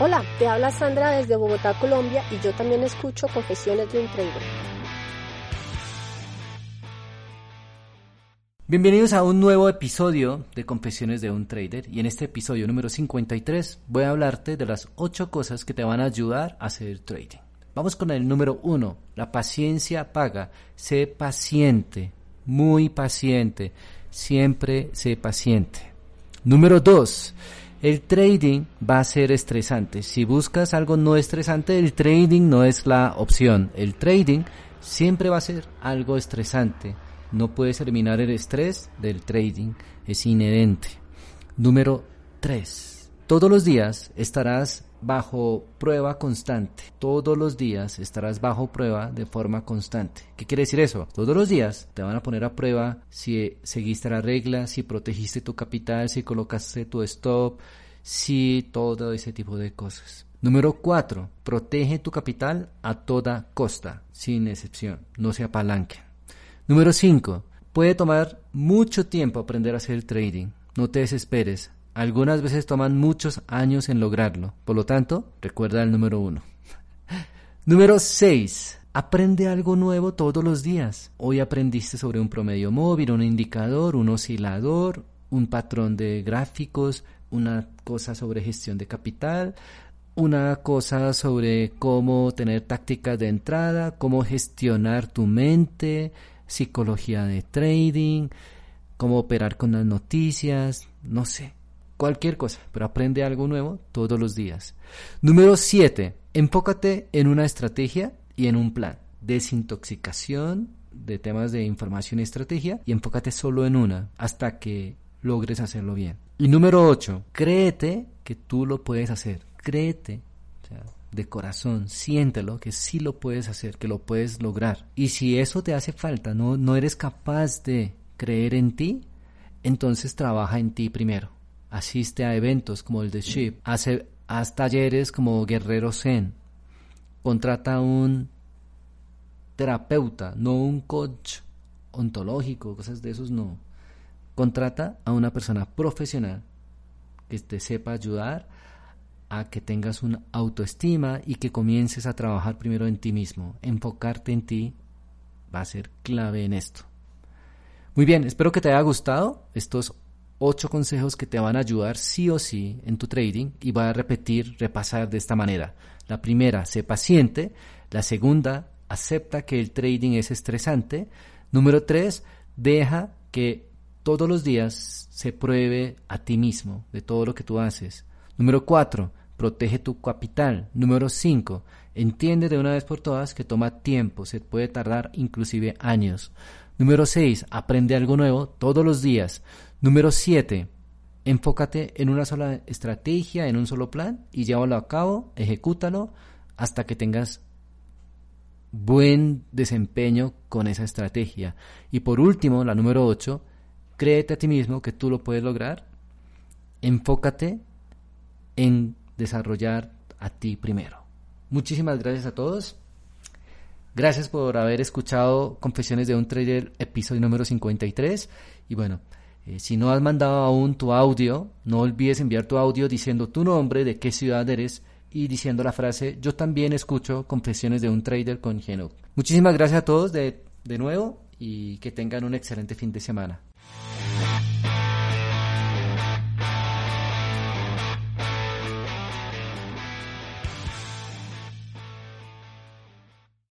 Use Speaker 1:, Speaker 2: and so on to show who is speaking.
Speaker 1: Hola, te habla Sandra desde Bogotá, Colombia y yo también escucho Confesiones de un Trader.
Speaker 2: Bienvenidos a un nuevo episodio de Confesiones de un Trader y en este episodio número 53 voy a hablarte de las 8 cosas que te van a ayudar a hacer trading. Vamos con el número 1, la paciencia paga. Sé paciente, muy paciente, siempre sé paciente. Número 2, el trading va a ser estresante. Si buscas algo no estresante, el trading no es la opción. El trading siempre va a ser algo estresante. No puedes eliminar el estrés del trading, es inherente. Número 3. Todos los días estarás bajo prueba constante. Todos los días estarás bajo prueba de forma constante. ¿Qué quiere decir eso? Todos los días te van a poner a prueba si seguiste la regla, si protegiste tu capital, si colocaste tu stop, si todo ese tipo de cosas. Número 4. Protege tu capital a toda costa, sin excepción. No se apalanque. Número 5. Puede tomar mucho tiempo aprender a hacer trading. No te desesperes. Algunas veces toman muchos años en lograrlo. Por lo tanto, recuerda el número uno. número 6. Aprende algo nuevo todos los días. Hoy aprendiste sobre un promedio móvil, un indicador, un oscilador, un patrón de gráficos, una cosa sobre gestión de capital, una cosa sobre cómo tener tácticas de entrada, cómo gestionar tu mente, psicología de trading, cómo operar con las noticias, no sé cualquier cosa, pero aprende algo nuevo todos los días. Número 7. Enfócate en una estrategia y en un plan. Desintoxicación de temas de información y estrategia y enfócate solo en una hasta que logres hacerlo bien. Y número 8. Créete que tú lo puedes hacer. Créete. de corazón, siéntelo que sí lo puedes hacer, que lo puedes lograr. Y si eso te hace falta, no, no eres capaz de creer en ti, entonces trabaja en ti primero asiste a eventos como el de SHIP, hace, haz talleres como Guerrero Zen, contrata un terapeuta, no un coach ontológico, cosas de esos no. Contrata a una persona profesional que te sepa ayudar a que tengas una autoestima y que comiences a trabajar primero en ti mismo. Enfocarte en ti va a ser clave en esto. Muy bien, espero que te haya gustado estos ocho consejos que te van a ayudar sí o sí en tu trading y voy a repetir, repasar de esta manera. La primera, sé paciente. La segunda, acepta que el trading es estresante. Número tres, deja que todos los días se pruebe a ti mismo de todo lo que tú haces. Número cuatro, protege tu capital. Número cinco, entiende de una vez por todas que toma tiempo, se puede tardar inclusive años. Número seis, aprende algo nuevo todos los días. Número 7. Enfócate en una sola estrategia, en un solo plan y llévalo a cabo, ejecútalo hasta que tengas buen desempeño con esa estrategia. Y por último, la número 8, créete a ti mismo que tú lo puedes lograr. Enfócate en desarrollar a ti primero. Muchísimas gracias a todos. Gracias por haber escuchado Confesiones de un Trader, episodio número 53. Y bueno, eh, si no has mandado aún tu audio, no olvides enviar tu audio diciendo tu nombre, de qué ciudad eres y diciendo la frase yo también escucho confesiones de un trader con Geno. Muchísimas gracias a todos de, de nuevo y que tengan un excelente fin de semana.